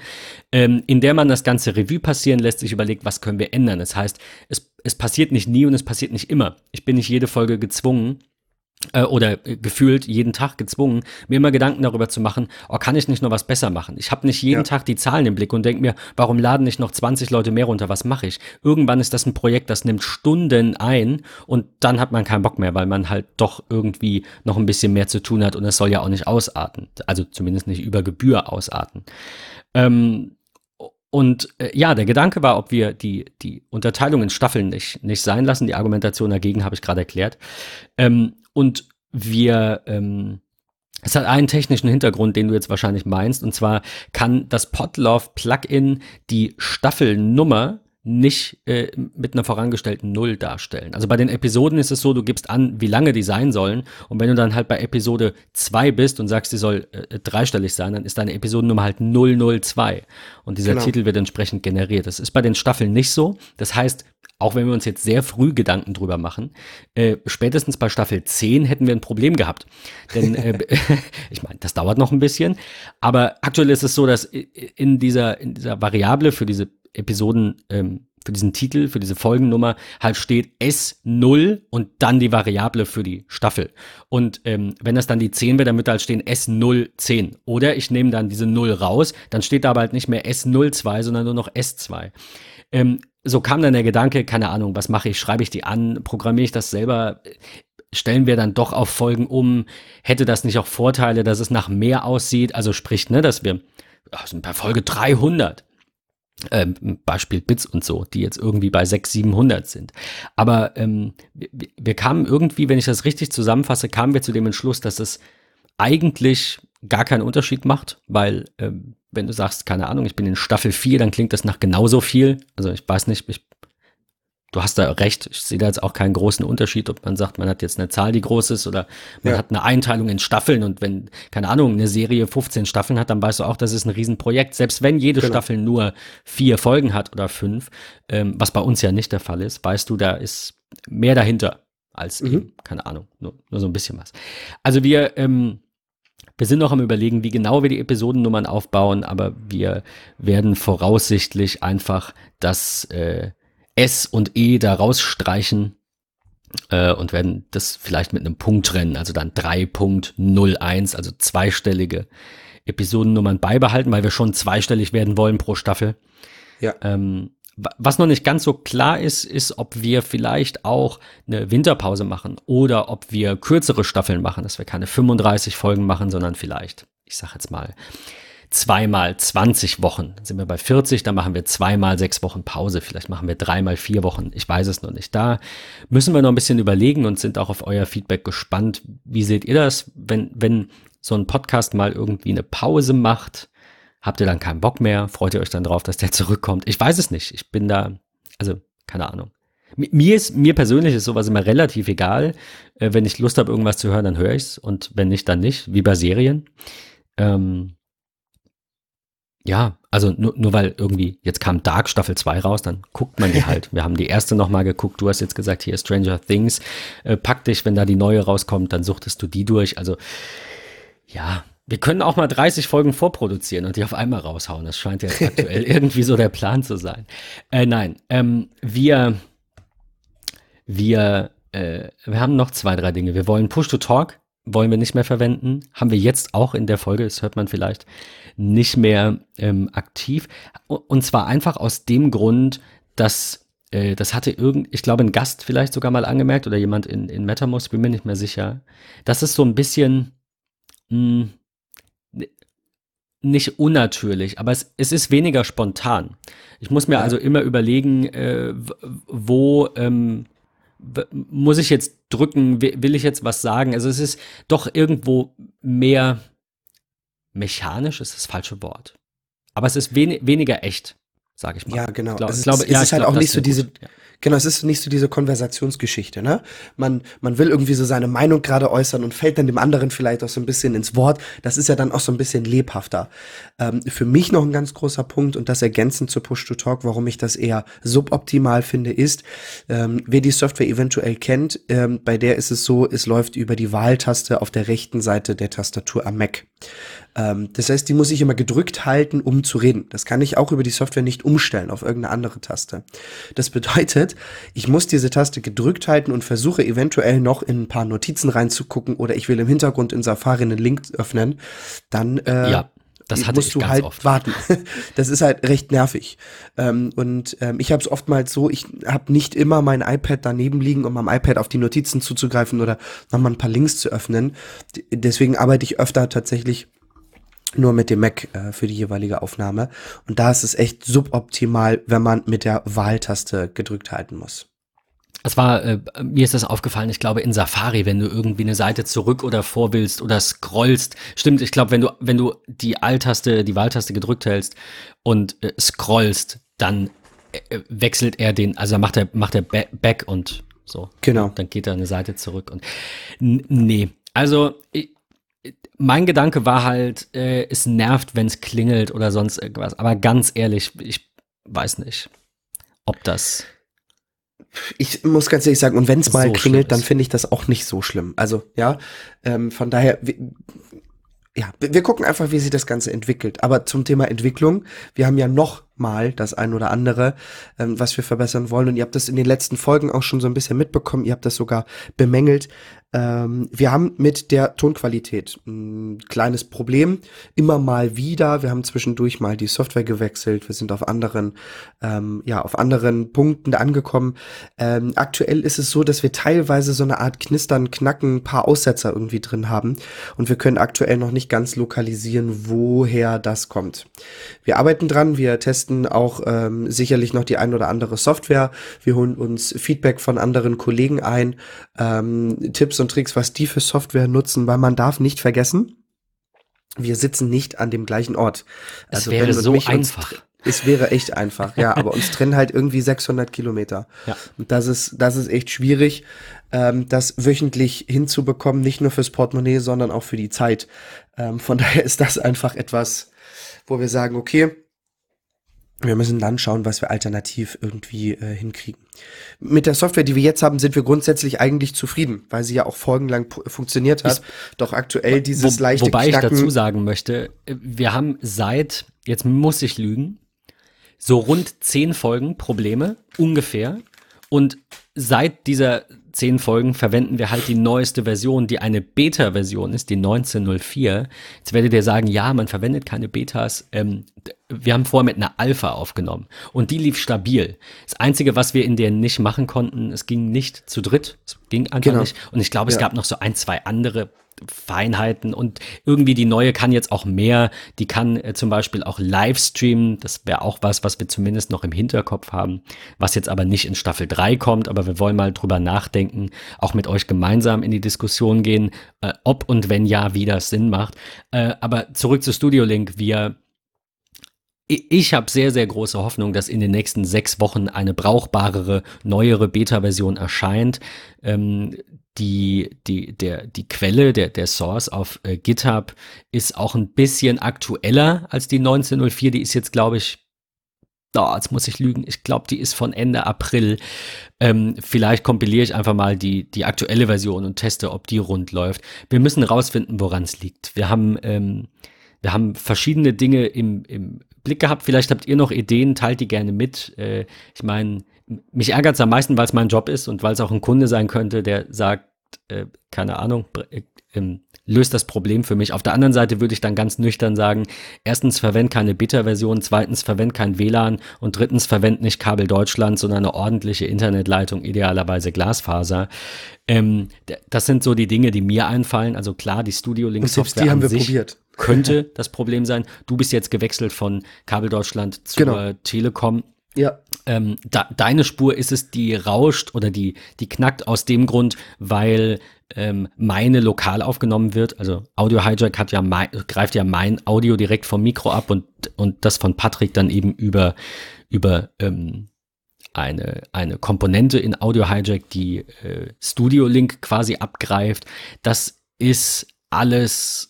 Speaker 2: ähm, in der man das ganze Revue passieren lässt, sich überlegt, was können wir ändern. Das heißt, es, es passiert nicht nie und es passiert nicht immer. Ich bin nicht jede Folge gezwungen, oder gefühlt jeden Tag gezwungen, mir immer Gedanken darüber zu machen, oh, kann ich nicht noch was besser machen? Ich habe nicht jeden ja. Tag die Zahlen im Blick und denke mir, warum laden nicht noch 20 Leute mehr runter? Was mache ich? Irgendwann ist das ein Projekt, das nimmt Stunden ein und dann hat man keinen Bock mehr, weil man halt doch irgendwie noch ein bisschen mehr zu tun hat und es soll ja auch nicht ausarten. Also zumindest nicht über Gebühr ausarten. Ähm, und äh, ja, der Gedanke war, ob wir die, die Unterteilung in Staffeln nicht, nicht sein lassen. Die Argumentation dagegen habe ich gerade erklärt. Ähm, und wir, ähm, es hat einen technischen Hintergrund, den du jetzt wahrscheinlich meinst, und zwar kann das Podlove Plugin die Staffelnummer nicht äh, mit einer vorangestellten Null darstellen. Also bei den Episoden ist es so, du gibst an, wie lange die sein sollen. Und wenn du dann halt bei Episode 2 bist und sagst, die soll äh, dreistellig sein, dann ist deine Episodennummer halt 002. Und dieser genau. Titel wird entsprechend generiert. Das ist bei den Staffeln nicht so. Das heißt, auch wenn wir uns jetzt sehr früh Gedanken drüber machen, äh, spätestens bei Staffel 10 hätten wir ein Problem gehabt. Denn äh, ich meine, das dauert noch ein bisschen, aber aktuell ist es so, dass in dieser, in dieser Variable für diese Episoden, ähm, für diesen Titel, für diese Folgennummer halt steht S0 und dann die Variable für die Staffel. Und ähm, wenn das dann die 10 wäre, dann wird halt stehen S010. Oder ich nehme dann diese 0 raus, dann steht da aber halt nicht mehr S02, sondern nur noch S2. Ähm, so kam dann der Gedanke, keine Ahnung, was mache ich? Schreibe ich die an? Programmiere ich das selber? Stellen wir dann doch auf Folgen um? Hätte das nicht auch Vorteile, dass es nach mehr aussieht? Also sprich, ne, dass wir also bei Folge 300 ähm, Beispiel Bits und so, die jetzt irgendwie bei 600, 700 sind. Aber ähm, wir, wir kamen irgendwie, wenn ich das richtig zusammenfasse, kamen wir zu dem Entschluss, dass es eigentlich gar keinen Unterschied macht, weil ähm, wenn du sagst, keine Ahnung, ich bin in Staffel 4, dann klingt das nach genauso viel. Also ich weiß nicht, ich du hast da recht, ich sehe da jetzt auch keinen großen Unterschied, ob man sagt, man hat jetzt eine Zahl, die groß ist oder man ja. hat eine Einteilung in Staffeln und wenn, keine Ahnung, eine Serie 15 Staffeln hat, dann weißt du auch, das ist ein Riesenprojekt. Selbst wenn jede genau. Staffel nur vier Folgen hat oder fünf, ähm, was bei uns ja nicht der Fall ist, weißt du, da ist mehr dahinter als mhm. eben, keine Ahnung, nur, nur so ein bisschen was. Also wir, ähm, wir sind noch am Überlegen, wie genau wir die Episodennummern aufbauen, aber wir werden voraussichtlich einfach das äh, S und E da rausstreichen äh, und werden das vielleicht mit einem Punkt trennen, also dann 3.01, also zweistellige Episodennummern beibehalten, weil wir schon zweistellig werden wollen pro Staffel. Ja. Ähm, was noch nicht ganz so klar ist, ist, ob wir vielleicht auch eine Winterpause machen oder ob wir kürzere Staffeln machen, dass wir keine 35 Folgen machen, sondern vielleicht, ich sag jetzt mal, zweimal 20 Wochen. Dann sind wir bei 40, dann machen wir zweimal sechs Wochen Pause. Vielleicht machen wir dreimal vier Wochen. Ich weiß es noch nicht. Da müssen wir noch ein bisschen überlegen und sind auch auf euer Feedback gespannt. Wie seht ihr das, wenn, wenn so ein Podcast mal irgendwie eine Pause macht? Habt ihr dann keinen Bock mehr? Freut ihr euch dann drauf, dass der zurückkommt? Ich weiß es nicht. Ich bin da, also keine Ahnung. Mir ist, mir persönlich ist sowas immer relativ egal. Äh, wenn ich Lust habe, irgendwas zu hören, dann höre ich's und wenn nicht, dann nicht, wie bei Serien. Ähm, ja, also nur, nur weil irgendwie, jetzt kam Dark Staffel 2 raus, dann guckt man die halt. Wir haben die erste nochmal geguckt, du hast jetzt gesagt, hier Stranger Things. Äh, pack dich, wenn da die neue rauskommt, dann suchtest du die durch. Also ja, wir können auch mal 30 Folgen vorproduzieren und die auf einmal raushauen. Das scheint jetzt aktuell irgendwie so der Plan zu sein. Äh, nein, ähm, wir, wir, äh, wir haben noch zwei, drei Dinge. Wir wollen Push-to-Talk wollen wir nicht mehr verwenden. Haben wir jetzt auch in der Folge, das hört man vielleicht, nicht mehr ähm, aktiv. Und zwar einfach aus dem Grund, dass äh, das hatte irgend, ich glaube, ein Gast vielleicht sogar mal angemerkt oder jemand in, in MetaMost, bin mir nicht mehr sicher. Das ist so ein bisschen mh, hm, nicht unnatürlich, aber es, es ist weniger spontan. Ich muss mir also immer überlegen, äh, wo ähm, muss ich jetzt drücken, will ich jetzt was sagen? Also es ist doch irgendwo mehr mechanisch, ist das falsche Wort. Aber es ist wen weniger echt, sage ich mal.
Speaker 1: Ja, genau.
Speaker 2: Glaub,
Speaker 1: es,
Speaker 2: glaube,
Speaker 1: es ja, ist halt glaub, auch nicht so diese, ja. Genau, es ist nicht so diese Konversationsgeschichte, ne? Man, man will irgendwie so seine Meinung gerade äußern und fällt dann dem anderen vielleicht auch so ein bisschen ins Wort. Das ist ja dann auch so ein bisschen lebhafter. Ähm, für mich noch ein ganz großer Punkt und das ergänzend zu Push-to-Talk, warum ich das eher suboptimal finde, ist, ähm, wer die Software eventuell kennt, ähm, bei der ist es so, es läuft über die Wahltaste auf der rechten Seite der Tastatur am Mac. Ähm, das heißt, die muss ich immer gedrückt halten, um zu reden. Das kann ich auch über die Software nicht umstellen auf irgendeine andere Taste. Das bedeutet, ich muss diese Taste gedrückt halten und versuche eventuell noch in ein paar Notizen reinzugucken oder ich will im Hintergrund in Safari einen Link öffnen. Dann äh,
Speaker 2: ja. Das hatte musst du
Speaker 1: halt
Speaker 2: oft.
Speaker 1: warten. Das ist halt recht nervig. Ähm, und ähm, ich habe es oftmals so, ich habe nicht immer mein iPad daneben liegen, um am iPad auf die Notizen zuzugreifen oder nochmal ein paar Links zu öffnen. Deswegen arbeite ich öfter tatsächlich nur mit dem Mac äh, für die jeweilige Aufnahme. Und da ist es echt suboptimal, wenn man mit der Wahltaste gedrückt halten muss.
Speaker 2: Es war, äh, mir ist das aufgefallen, ich glaube in Safari, wenn du irgendwie eine Seite zurück oder vor willst oder scrollst. Stimmt, ich glaube, wenn du, wenn du die Alt-Taste, die Wahltaste gedrückt hältst und äh, scrollst, dann äh, wechselt er den, also macht er, macht er back und so.
Speaker 1: Genau.
Speaker 2: Dann geht er eine Seite zurück und nee. Also ich, mein Gedanke war halt, äh, es nervt, wenn es klingelt oder sonst irgendwas. Aber ganz ehrlich, ich weiß nicht, ob das.
Speaker 1: Ich muss ganz ehrlich sagen, und wenn es mal so klingelt, dann finde ich das auch nicht so schlimm. Also, ja, ähm, von daher, ja, wir gucken einfach, wie sich das Ganze entwickelt. Aber zum Thema Entwicklung, wir haben ja noch mal das ein oder andere, ähm, was wir verbessern wollen. Und ihr habt das in den letzten Folgen auch schon so ein bisschen mitbekommen. Ihr habt das sogar bemängelt. Ähm, wir haben mit der Tonqualität ein kleines Problem. Immer mal wieder. Wir haben zwischendurch mal die Software gewechselt. Wir sind auf anderen, ähm, ja, auf anderen Punkten angekommen. Ähm, aktuell ist es so, dass wir teilweise so eine Art Knistern, Knacken, paar Aussetzer irgendwie drin haben. Und wir können aktuell noch nicht ganz lokalisieren, woher das kommt. Wir arbeiten dran. Wir testen auch ähm, sicherlich noch die ein oder andere Software. Wir holen uns Feedback von anderen Kollegen ein, ähm, Tipps und Tricks, was die für Software nutzen, weil man darf nicht vergessen, wir sitzen nicht an dem gleichen Ort.
Speaker 2: Also es wäre so einfach.
Speaker 1: Es wäre echt einfach, ja, aber uns trennen halt irgendwie 600 Kilometer.
Speaker 2: Ja.
Speaker 1: Und das ist, das ist echt schwierig, ähm, das wöchentlich hinzubekommen, nicht nur fürs Portemonnaie, sondern auch für die Zeit. Ähm, von daher ist das einfach etwas, wo wir sagen, okay, wir müssen dann schauen, was wir alternativ irgendwie äh, hinkriegen. Mit der Software, die wir jetzt haben, sind wir grundsätzlich eigentlich zufrieden, weil sie ja auch folgenlang funktioniert hat. Ist, Doch aktuell dieses wo, leichte
Speaker 2: Wobei Knacken ich dazu sagen möchte, wir haben seit, jetzt muss ich lügen, so rund zehn Folgen Probleme, ungefähr. Und seit dieser zehn Folgen verwenden wir halt die neueste Version, die eine Beta-Version ist, die 1904. Jetzt werdet ihr sagen, ja, man verwendet keine Betas. Ähm, wir haben vorher mit einer Alpha aufgenommen und die lief stabil. Das Einzige, was wir in der nicht machen konnten, es ging nicht zu dritt. Es ging einfach genau. nicht. Und ich glaube, es ja. gab noch so ein, zwei andere Feinheiten und irgendwie die neue kann jetzt auch mehr. Die kann äh, zum Beispiel auch live streamen. Das wäre auch was, was wir zumindest noch im Hinterkopf haben, was jetzt aber nicht in Staffel 3 kommt. Aber wir wollen mal drüber nachdenken, auch mit euch gemeinsam in die Diskussion gehen, äh, ob und wenn ja, wie das Sinn macht. Äh, aber zurück zu Studio Link. Wir ich habe sehr, sehr große Hoffnung, dass in den nächsten sechs Wochen eine brauchbarere, neuere Beta-Version erscheint. Ähm, die, die, der, die Quelle, der, der Source auf äh, GitHub ist auch ein bisschen aktueller als die 1904. Die ist jetzt, glaube ich, oh, jetzt muss ich lügen, ich glaube, die ist von Ende April. Ähm, vielleicht kompiliere ich einfach mal die, die aktuelle Version und teste, ob die rund läuft. Wir müssen rausfinden, woran es liegt. Wir haben, ähm, wir haben verschiedene Dinge im, im Blick gehabt. Vielleicht habt ihr noch Ideen, teilt die gerne mit. Äh, ich meine, mich ärgert es am meisten, weil es mein Job ist und weil es auch ein Kunde sein könnte, der sagt, äh, keine Ahnung, äh, ähm, löst das Problem für mich. Auf der anderen Seite würde ich dann ganz nüchtern sagen, erstens verwend keine Beta-Version, zweitens verwend kein WLAN und drittens verwend nicht Kabel Deutschland, sondern eine ordentliche Internetleitung, idealerweise Glasfaser. Ähm, das sind so die Dinge, die mir einfallen. Also klar, die Studio Link Software
Speaker 1: die haben wir probiert.
Speaker 2: könnte das Problem sein. Du bist jetzt gewechselt von Kabel Deutschland zur genau. Telekom.
Speaker 1: Ja.
Speaker 2: Ähm, da, deine Spur ist es, die rauscht oder die, die knackt aus dem Grund, weil ähm, meine lokal aufgenommen wird. Also Audio Hijack hat ja mein, greift ja mein Audio direkt vom Mikro ab und, und das von Patrick dann eben über, über ähm, eine, eine Komponente in Audio Hijack, die äh, Studio Link quasi abgreift. Das ist alles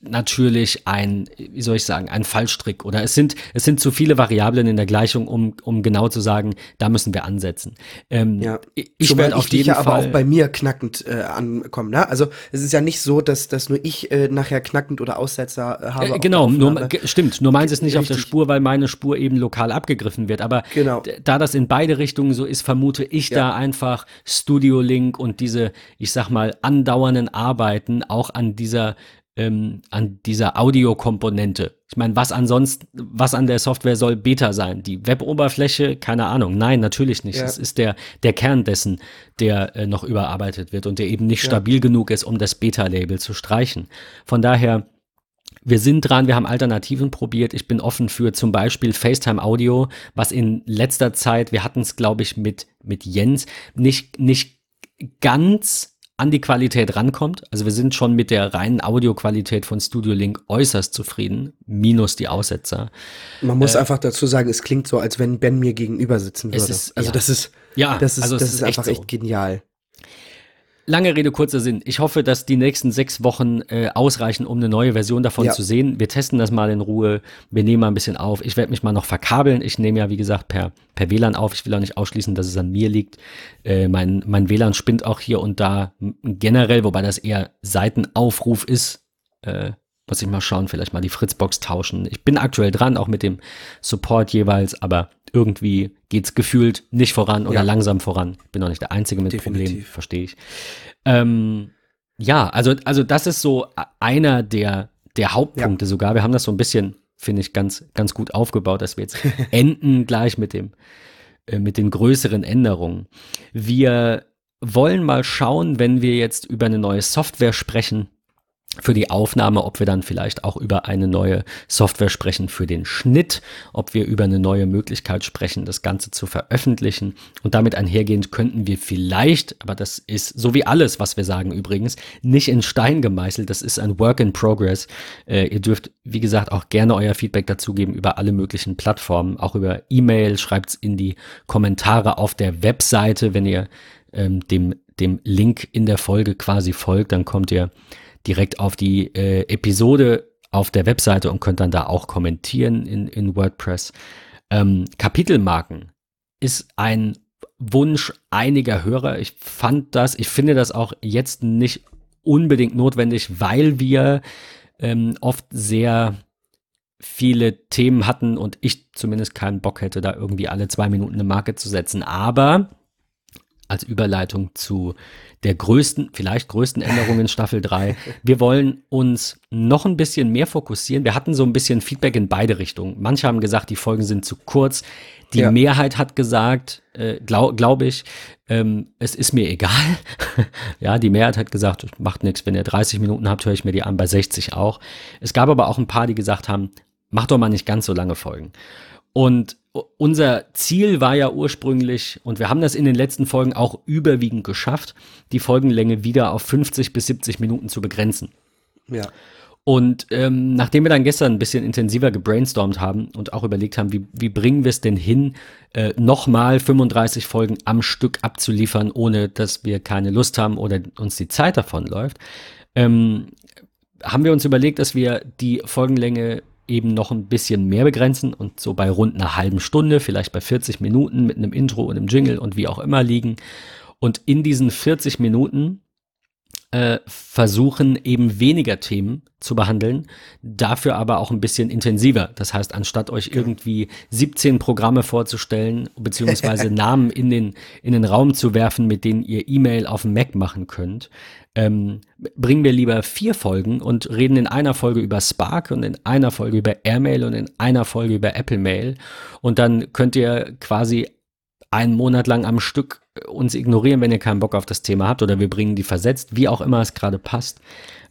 Speaker 2: natürlich ein, wie soll ich sagen, ein Fallstrick oder es sind, es sind zu viele Variablen in der Gleichung, um, um genau zu sagen, da müssen wir ansetzen.
Speaker 1: Ähm, ja. Ich werde auf jeden ja Fall aber auch bei mir knackend äh, ankommen. Ne? Also es ist ja nicht so, dass, dass nur ich äh, nachher knackend oder Aussetzer äh, habe.
Speaker 2: Äh, genau, nur, stimmt. Nur meins ist nicht Richtig. auf der Spur, weil meine Spur eben lokal abgegriffen wird. Aber genau. da das in beide Richtungen so ist, vermute ich ja. da einfach Studio Link und diese, ich sag mal, andauernden Arbeiten auch an dieser ähm, an dieser Audiokomponente. Ich meine, was ansonsten, was an der Software soll Beta sein? Die Web-Oberfläche? Keine Ahnung. Nein, natürlich nicht. Es ist der, der Kern dessen, der äh, noch überarbeitet wird und der eben nicht ja. stabil genug ist, um das Beta-Label zu streichen. Von daher, wir sind dran, wir haben Alternativen probiert. Ich bin offen für zum Beispiel FaceTime Audio, was in letzter Zeit, wir hatten es, glaube ich, mit, mit Jens, nicht, nicht ganz an die Qualität rankommt. Also wir sind schon mit der reinen Audioqualität von Studio Link äußerst zufrieden, minus die Aussetzer.
Speaker 1: Man muss äh, einfach dazu sagen, es klingt so, als wenn Ben mir gegenüber sitzen würde.
Speaker 2: Ist, also
Speaker 1: ja. das ist, ja, das ist, also das ist, ist einfach echt, so. echt genial.
Speaker 2: Lange Rede, kurzer Sinn. Ich hoffe, dass die nächsten sechs Wochen äh, ausreichen, um eine neue Version davon ja. zu sehen. Wir testen das mal in Ruhe. Wir nehmen mal ein bisschen auf. Ich werde mich mal noch verkabeln. Ich nehme ja, wie gesagt, per, per WLAN auf. Ich will auch nicht ausschließen, dass es an mir liegt. Äh, mein, mein WLAN spinnt auch hier und da generell, wobei das eher Seitenaufruf ist. Äh, muss ich mal schauen, vielleicht mal die Fritzbox tauschen. Ich bin aktuell dran, auch mit dem Support jeweils, aber irgendwie geht's gefühlt nicht voran oder ja. langsam voran. Bin auch nicht der Einzige mit Definitiv. Problemen, verstehe ich. Ähm, ja, also, also das ist so einer der, der Hauptpunkte ja. sogar. Wir haben das so ein bisschen, finde ich, ganz, ganz gut aufgebaut, dass wir jetzt enden gleich mit dem, äh, mit den größeren Änderungen. Wir wollen mal schauen, wenn wir jetzt über eine neue Software sprechen, für die Aufnahme, ob wir dann vielleicht auch über eine neue Software sprechen für den Schnitt, ob wir über eine neue Möglichkeit sprechen, das Ganze zu veröffentlichen. Und damit einhergehend könnten wir vielleicht, aber das ist so wie alles, was wir sagen übrigens, nicht in Stein gemeißelt. Das ist ein Work in Progress. Äh, ihr dürft, wie gesagt, auch gerne euer Feedback dazugeben über alle möglichen Plattformen, auch über E-Mail. Schreibt's in die Kommentare auf der Webseite, wenn ihr ähm, dem, dem Link in der Folge quasi folgt, dann kommt ihr direkt auf die äh, Episode auf der Webseite und könnt dann da auch kommentieren in, in WordPress. Ähm, Kapitelmarken ist ein Wunsch einiger Hörer. Ich fand das, ich finde das auch jetzt nicht unbedingt notwendig, weil wir ähm, oft sehr viele Themen hatten und ich zumindest keinen Bock hätte, da irgendwie alle zwei Minuten eine Marke zu setzen. Aber als Überleitung zu der größten, vielleicht größten Änderung in Staffel 3. Wir wollen uns noch ein bisschen mehr fokussieren. Wir hatten so ein bisschen Feedback in beide Richtungen. Manche haben gesagt, die Folgen sind zu kurz. Die ja. Mehrheit hat gesagt, äh, glaube glaub ich, ähm, es ist mir egal. ja, die Mehrheit hat gesagt, macht nichts, wenn ihr 30 Minuten habt, höre ich mir die an, bei 60 auch. Es gab aber auch ein paar, die gesagt haben, macht doch mal nicht ganz so lange Folgen. Und unser Ziel war ja ursprünglich, und wir haben das in den letzten Folgen auch überwiegend geschafft, die Folgenlänge wieder auf 50 bis 70 Minuten zu begrenzen.
Speaker 1: Ja.
Speaker 2: Und ähm, nachdem wir dann gestern ein bisschen intensiver gebrainstormt haben und auch überlegt haben, wie, wie bringen wir es denn hin, äh, nochmal 35 Folgen am Stück abzuliefern, ohne dass wir keine Lust haben oder uns die Zeit davon läuft, ähm, haben wir uns überlegt, dass wir die Folgenlänge eben noch ein bisschen mehr begrenzen und so bei rund einer halben Stunde, vielleicht bei 40 Minuten mit einem Intro und einem Jingle und wie auch immer liegen. Und in diesen 40 Minuten äh, versuchen eben weniger Themen zu behandeln, dafür aber auch ein bisschen intensiver. Das heißt, anstatt euch irgendwie 17 Programme vorzustellen, beziehungsweise Namen in den, in den Raum zu werfen, mit denen ihr E-Mail auf dem Mac machen könnt, ähm, bringen wir lieber vier Folgen und reden in einer Folge über Spark und in einer Folge über Airmail und in einer Folge über Apple Mail. Und dann könnt ihr quasi einen Monat lang am Stück uns ignorieren, wenn ihr keinen Bock auf das Thema habt oder wir bringen die versetzt, wie auch immer es gerade passt.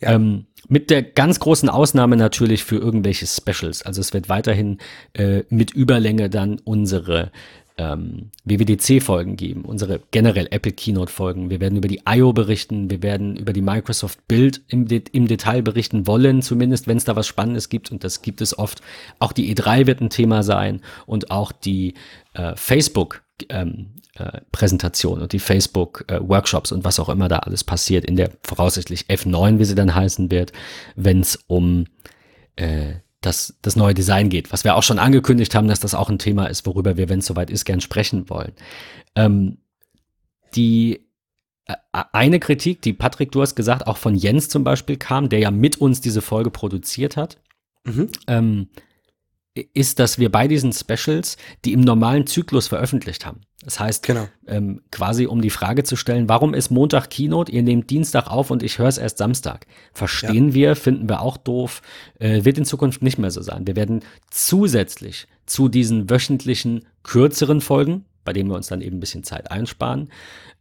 Speaker 2: Ja. Ähm, mit der ganz großen Ausnahme natürlich für irgendwelche Specials. Also es wird weiterhin äh, mit Überlänge dann unsere ähm, WWDC-Folgen geben, unsere generell Apple Keynote-Folgen. Wir werden über die I.O. berichten, wir werden über die Microsoft Build im, De im Detail berichten wollen, zumindest wenn es da was Spannendes gibt und das gibt es oft. Auch die E3 wird ein Thema sein und auch die äh, Facebook ähm, äh, Präsentation und die Facebook-Workshops äh, und was auch immer da alles passiert in der voraussichtlich F9, wie sie dann heißen wird, wenn es um äh, das, das neue Design geht, was wir auch schon angekündigt haben, dass das auch ein Thema ist, worüber wir, wenn es soweit ist, gern sprechen wollen. Ähm, die äh, eine Kritik, die Patrick, du hast gesagt, auch von Jens zum Beispiel kam, der ja mit uns diese Folge produziert hat, mhm. ähm, ist, dass wir bei diesen Specials die im normalen Zyklus veröffentlicht haben. Das heißt, genau. ähm, quasi um die Frage zu stellen, warum ist Montag Keynote, ihr nehmt Dienstag auf und ich höre es erst Samstag. Verstehen ja. wir, finden wir auch doof, äh, wird in Zukunft nicht mehr so sein. Wir werden zusätzlich zu diesen wöchentlichen kürzeren Folgen, bei denen wir uns dann eben ein bisschen Zeit einsparen,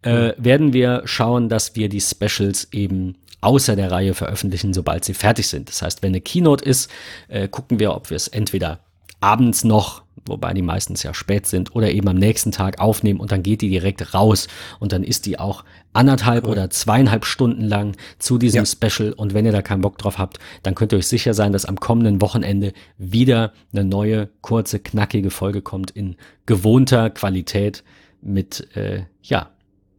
Speaker 2: äh, mhm. werden wir schauen, dass wir die Specials eben außer der Reihe veröffentlichen, sobald sie fertig sind. Das heißt, wenn eine Keynote ist, äh, gucken wir, ob wir es entweder abends noch, wobei die meistens ja spät sind, oder eben am nächsten Tag aufnehmen und dann geht die direkt raus und dann ist die auch anderthalb cool. oder zweieinhalb Stunden lang zu diesem ja. Special und wenn ihr da keinen Bock drauf habt, dann könnt ihr euch sicher sein, dass am kommenden Wochenende wieder eine neue, kurze, knackige Folge kommt in gewohnter Qualität mit, äh, ja,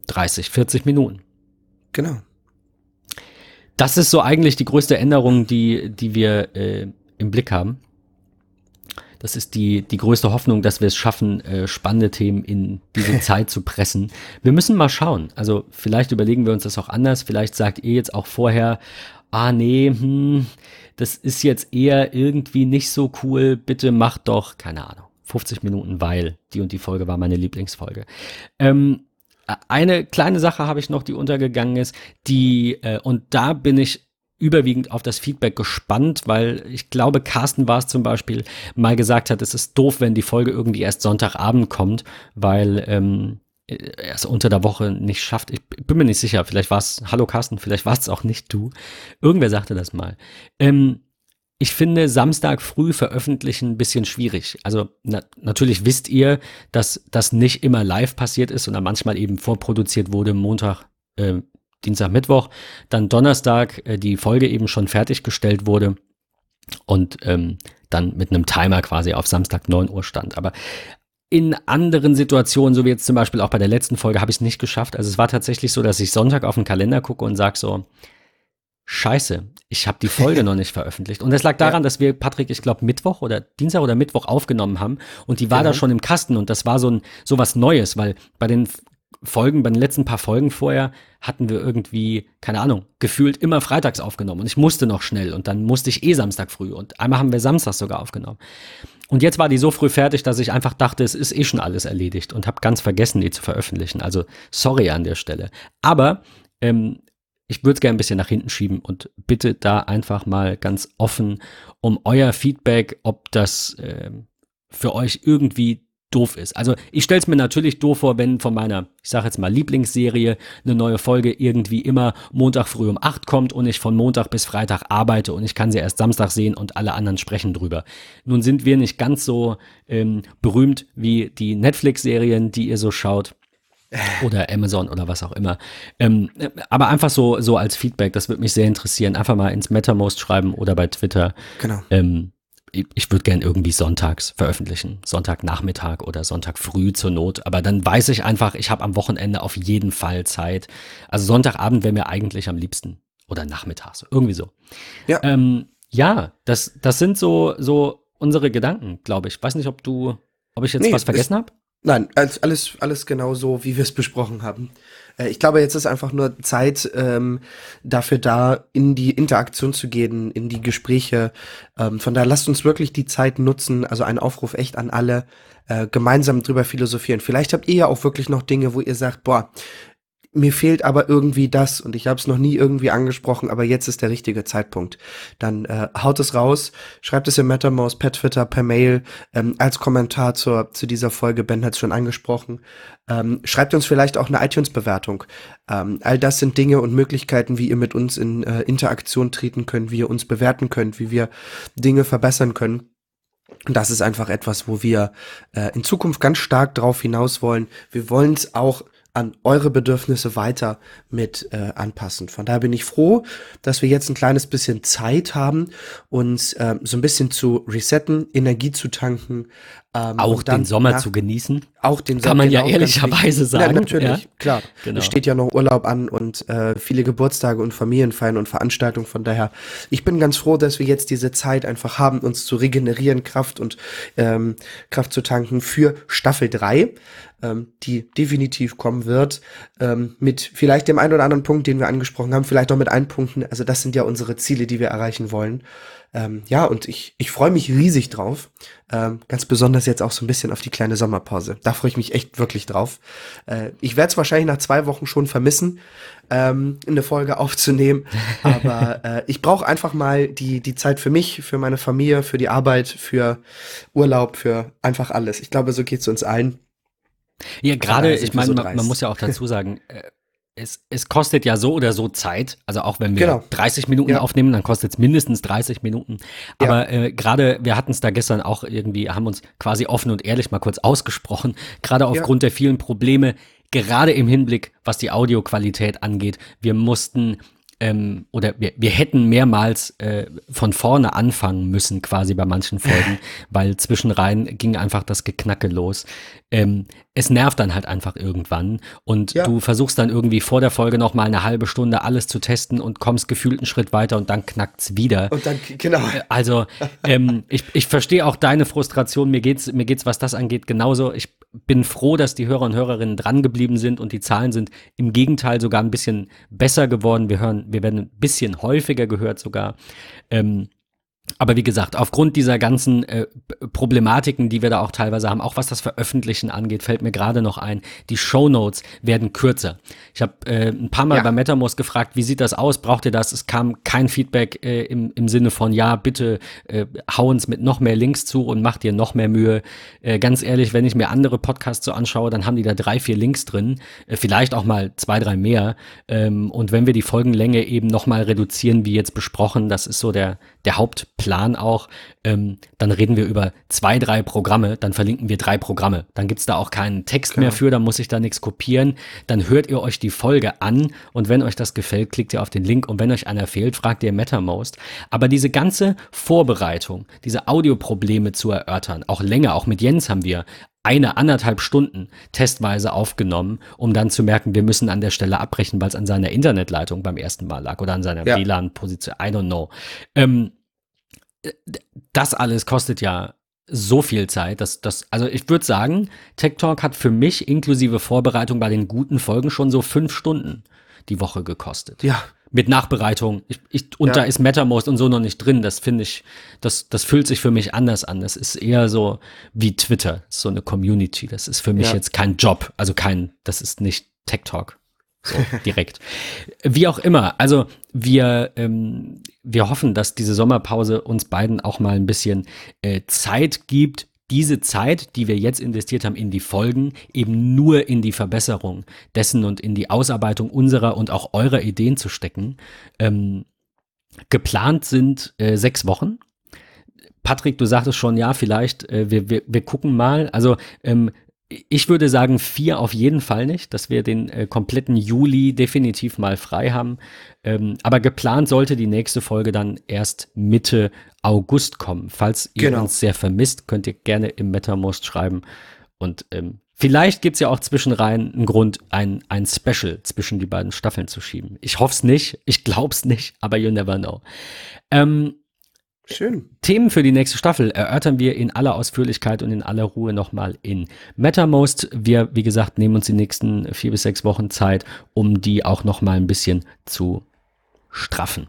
Speaker 2: 30, 40 Minuten.
Speaker 1: Genau
Speaker 2: das ist so eigentlich die größte Änderung, die, die wir äh, im Blick haben. Das ist die, die größte Hoffnung, dass wir es schaffen, äh, spannende Themen in diese Zeit zu pressen. Wir müssen mal schauen. Also vielleicht überlegen wir uns das auch anders. Vielleicht sagt ihr jetzt auch vorher, ah nee, hm, das ist jetzt eher irgendwie nicht so cool. Bitte macht doch, keine Ahnung, 50 Minuten, weil die und die Folge war meine Lieblingsfolge. Ähm, eine kleine Sache habe ich noch, die untergegangen ist, die, äh, und da bin ich überwiegend auf das Feedback gespannt, weil ich glaube, Carsten war es zum Beispiel, mal gesagt hat, es ist doof, wenn die Folge irgendwie erst Sonntagabend kommt, weil ähm, er es unter der Woche nicht schafft. Ich bin mir nicht sicher, vielleicht war es, hallo Carsten, vielleicht war es auch nicht du. Irgendwer sagte das mal. Ähm, ich finde Samstag früh veröffentlichen ein bisschen schwierig. Also na, natürlich wisst ihr, dass das nicht immer live passiert ist, sondern manchmal eben vorproduziert wurde, Montag, äh, Dienstag, Mittwoch, dann Donnerstag äh, die Folge eben schon fertiggestellt wurde und ähm, dann mit einem Timer quasi auf Samstag 9 Uhr stand. Aber in anderen Situationen, so wie jetzt zum Beispiel auch bei der letzten Folge, habe ich es nicht geschafft. Also es war tatsächlich so, dass ich Sonntag auf den Kalender gucke und sage so, Scheiße, ich habe die Folge noch nicht veröffentlicht. Und das lag daran, ja. dass wir, Patrick, ich glaube, Mittwoch oder Dienstag oder Mittwoch aufgenommen haben und die war ja. da schon im Kasten und das war so ein so was Neues, weil bei den Folgen, bei den letzten paar Folgen vorher hatten wir irgendwie, keine Ahnung, gefühlt immer freitags aufgenommen und ich musste noch schnell und dann musste ich eh Samstag früh und einmal haben wir Samstag sogar aufgenommen. Und jetzt war die so früh fertig, dass ich einfach dachte, es ist eh schon alles erledigt und habe ganz vergessen, die zu veröffentlichen. Also sorry an der Stelle. Aber ähm, ich würde es gerne ein bisschen nach hinten schieben und bitte da einfach mal ganz offen um euer Feedback, ob das äh, für euch irgendwie doof ist. Also ich stelle es mir natürlich doof vor, wenn von meiner, ich sage jetzt mal Lieblingsserie, eine neue Folge irgendwie immer Montag früh um 8 kommt und ich von Montag bis Freitag arbeite und ich kann sie erst Samstag sehen und alle anderen sprechen drüber. Nun sind wir nicht ganz so ähm, berühmt wie die Netflix-Serien, die ihr so schaut oder Amazon oder was auch immer. Ähm, aber einfach so, so als Feedback, das würde mich sehr interessieren. Einfach mal ins MetaMost schreiben oder bei Twitter.
Speaker 1: Genau.
Speaker 2: Ähm, ich, ich würde gern irgendwie sonntags veröffentlichen. Sonntagnachmittag oder Sonntag früh zur Not. Aber dann weiß ich einfach, ich habe am Wochenende auf jeden Fall Zeit. Also Sonntagabend wäre mir eigentlich am liebsten. Oder nachmittags. Irgendwie so. Ja. Ähm, ja, das, das sind so, so unsere Gedanken, glaube ich. Weiß nicht, ob du, ob ich jetzt nee, was vergessen habe?
Speaker 1: Nein, alles, alles genau so, wie wir es besprochen haben. Äh, ich glaube, jetzt ist einfach nur Zeit ähm, dafür da, in die Interaktion zu gehen, in die Gespräche. Ähm, von daher lasst uns wirklich die Zeit nutzen. Also ein Aufruf echt an alle, äh, gemeinsam drüber philosophieren. Vielleicht habt ihr ja auch wirklich noch Dinge, wo ihr sagt, boah, mir fehlt aber irgendwie das und ich habe es noch nie irgendwie angesprochen, aber jetzt ist der richtige Zeitpunkt. Dann äh, haut es raus, schreibt es im MetaMouse, per Twitter, per Mail, ähm, als Kommentar zur, zu dieser Folge. Ben hat es schon angesprochen. Ähm, schreibt uns vielleicht auch eine iTunes-Bewertung. Ähm, all das sind Dinge und Möglichkeiten, wie ihr mit uns in äh, Interaktion treten könnt, wie ihr uns bewerten könnt, wie wir Dinge verbessern können. Und das ist einfach etwas, wo wir äh, in Zukunft ganz stark drauf hinaus wollen. Wir wollen es auch an eure Bedürfnisse weiter mit äh, anpassen. Von daher bin ich froh, dass wir jetzt ein kleines bisschen Zeit haben, uns äh, so ein bisschen zu resetten, Energie zu tanken,
Speaker 2: Ähm, auch den Sommer nach, zu genießen.
Speaker 1: Auch den
Speaker 2: Sommer. Kann man ja ehrlicherweise sagen.
Speaker 1: Ja, natürlich, ja? klar. Genau. Es steht ja noch Urlaub an und äh, viele Geburtstage und Familienfeiern und Veranstaltungen. Von daher, ich bin ganz froh, dass wir jetzt diese Zeit einfach haben, uns zu regenerieren, Kraft und ähm, Kraft zu tanken für Staffel 3 ähm, die definitiv kommen wird, ähm, mit vielleicht dem einen oder anderen Punkt, den wir angesprochen haben, vielleicht auch mit ein Punkten. Also das sind ja unsere Ziele, die wir erreichen wollen. Ähm, ja, und ich, ich freue mich riesig drauf. Ähm, ganz besonders jetzt auch so ein bisschen auf die kleine Sommerpause. Da freue ich mich echt wirklich drauf. Äh, ich werde es wahrscheinlich nach zwei Wochen schon vermissen, ähm, eine Folge aufzunehmen. Aber äh, ich brauche einfach mal die, die Zeit für mich, für meine Familie, für die Arbeit, für Urlaub, für einfach alles. Ich glaube, so geht es uns allen.
Speaker 2: Ja, gerade, ich meine, so man, man, muss ja auch dazu sagen, äh, es, es kostet ja so oder so Zeit. Also auch wenn wir genau. 30 Minuten ja. aufnehmen, dann kostet es mindestens 30 Minuten. Aber ja. äh, gerade, wir hatten es da gestern auch irgendwie, haben uns quasi offen und ehrlich mal kurz ausgesprochen, gerade aufgrund ja. der vielen Probleme, gerade im Hinblick, was die Audioqualität angeht. Wir mussten ähm, oder wir, wir hätten mehrmals äh, von vorne anfangen müssen, quasi bei manchen Folgen, weil zwischenrein ging einfach das Geknacke los. Ähm, es nervt dann halt einfach irgendwann und ja. du versuchst dann irgendwie vor der Folge noch mal eine halbe Stunde alles zu testen und kommst gefühlt einen Schritt weiter und dann knackt's wieder.
Speaker 1: Und dann, genau.
Speaker 2: Äh, also, ähm, ich, ich verstehe auch deine Frustration. Mir geht's, mir geht's, was das angeht, genauso. Ich bin froh, dass die Hörer und Hörerinnen dran geblieben sind und die Zahlen sind im Gegenteil sogar ein bisschen besser geworden. Wir hören, wir werden ein bisschen häufiger gehört sogar. Ähm, aber wie gesagt, aufgrund dieser ganzen äh, Problematiken, die wir da auch teilweise haben, auch was das Veröffentlichen angeht, fällt mir gerade noch ein, die Show Notes werden kürzer. Ich habe äh, ein paar Mal ja. bei MetaMost gefragt, wie sieht das aus? Braucht ihr das? Es kam kein Feedback äh, im, im Sinne von, ja, bitte äh, hau uns mit noch mehr Links zu und mach dir noch mehr Mühe. Äh, ganz ehrlich, wenn ich mir andere Podcasts so anschaue, dann haben die da drei, vier Links drin, äh, vielleicht auch mal zwei, drei mehr. Ähm, und wenn wir die Folgenlänge eben noch mal reduzieren, wie jetzt besprochen, das ist so der, der Hauptplan auch, ähm, dann reden wir über zwei, drei Programme, dann verlinken wir drei Programme. Dann gibt's da auch keinen Text genau. mehr für, dann muss ich da nichts kopieren. Dann hört ihr euch die Folge an und wenn euch das gefällt, klickt ihr auf den Link und wenn euch einer fehlt, fragt ihr MetaMost. Aber diese ganze Vorbereitung, diese Audioprobleme zu erörtern, auch länger, auch mit Jens haben wir eine anderthalb Stunden testweise aufgenommen, um dann zu merken, wir müssen an der Stelle abbrechen, weil es an seiner Internetleitung beim ersten Mal lag oder an seiner ja. WLAN-Position. I don't know. Ähm, das alles kostet ja so viel Zeit, dass das, also ich würde sagen, Tech Talk hat für mich inklusive Vorbereitung bei den guten Folgen schon so fünf Stunden die Woche gekostet.
Speaker 1: Ja,
Speaker 2: mit Nachbereitung. Ich, ich, und ja. da ist MetaMost und so noch nicht drin. Das finde ich, das, das fühlt sich für mich anders an. Das ist eher so wie Twitter, so eine Community. Das ist für mich ja. jetzt kein Job, also kein, das ist nicht Tech Talk. So direkt. Wie auch immer. Also wir, ähm, wir hoffen, dass diese Sommerpause uns beiden auch mal ein bisschen äh, Zeit gibt, diese Zeit, die wir jetzt investiert haben in die Folgen, eben nur in die Verbesserung dessen und in die Ausarbeitung unserer und auch eurer Ideen zu stecken. Ähm, geplant sind äh, sechs Wochen. Patrick, du sagtest schon, ja, vielleicht, äh, wir, wir, wir gucken mal. Also ähm, ich würde sagen, vier auf jeden Fall nicht, dass wir den äh, kompletten Juli definitiv mal frei haben. Ähm, aber geplant sollte die nächste Folge dann erst Mitte August kommen. Falls ihr genau. uns sehr vermisst, könnt ihr gerne im MetaMost schreiben. Und ähm, vielleicht gibt's ja auch zwischenrein einen Grund, ein, ein Special zwischen die beiden Staffeln zu schieben. Ich hoffe es nicht, ich glaub's nicht, aber you never know. Ähm,
Speaker 1: Schön.
Speaker 2: Themen für die nächste Staffel erörtern wir in aller Ausführlichkeit und in aller Ruhe nochmal in MetaMost. Wir, wie gesagt, nehmen uns die nächsten vier bis sechs Wochen Zeit, um die auch nochmal ein bisschen zu straffen.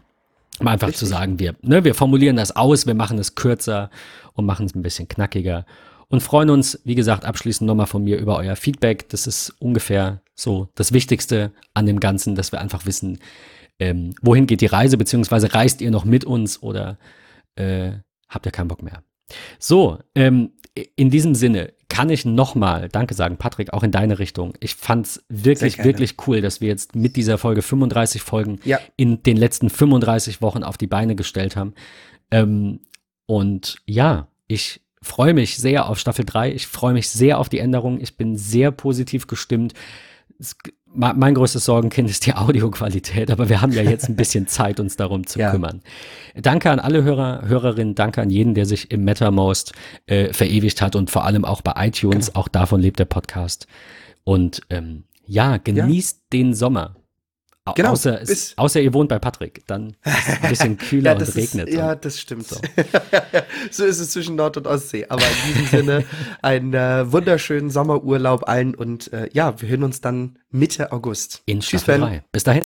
Speaker 2: Um einfach Richtig. zu sagen, wir, ne, wir formulieren das aus, wir machen es kürzer und machen es ein bisschen knackiger und freuen uns, wie gesagt, abschließend nochmal von mir über euer Feedback. Das ist ungefähr so das Wichtigste an dem Ganzen, dass wir einfach wissen, ähm, wohin geht die Reise, beziehungsweise reist ihr noch mit uns oder äh, habt ihr keinen Bock mehr. So, ähm, in diesem Sinne kann ich nochmal Danke sagen, Patrick, auch in deine Richtung. Ich fand's wirklich, wirklich cool, dass wir jetzt mit dieser Folge 35 Folgen ja. in den letzten 35 Wochen auf die Beine gestellt haben. Ähm, und ja, ich freue mich sehr auf Staffel 3. Ich freue mich sehr auf die Änderungen. Ich bin sehr positiv gestimmt. Es mein größtes Sorgenkind ist die Audioqualität, aber wir haben ja jetzt ein bisschen Zeit, uns darum zu ja. kümmern. Danke an alle Hörer, Hörerinnen, danke an jeden, der sich im MetaMost äh, verewigt hat und vor allem auch bei iTunes. Genau. Auch davon lebt der Podcast. Und ähm, ja, genießt ja. den Sommer. Genau, außer, es, außer ihr wohnt bei Patrick, dann ist es ein bisschen kühler ja, und regnet.
Speaker 1: Ist, ja, das stimmt. So. so. ist es zwischen Nord- und Ostsee. Aber in diesem Sinne einen äh, wunderschönen Sommerurlaub allen und äh, ja, wir hören uns dann Mitte August.
Speaker 2: In Tschüss. Bis dahin.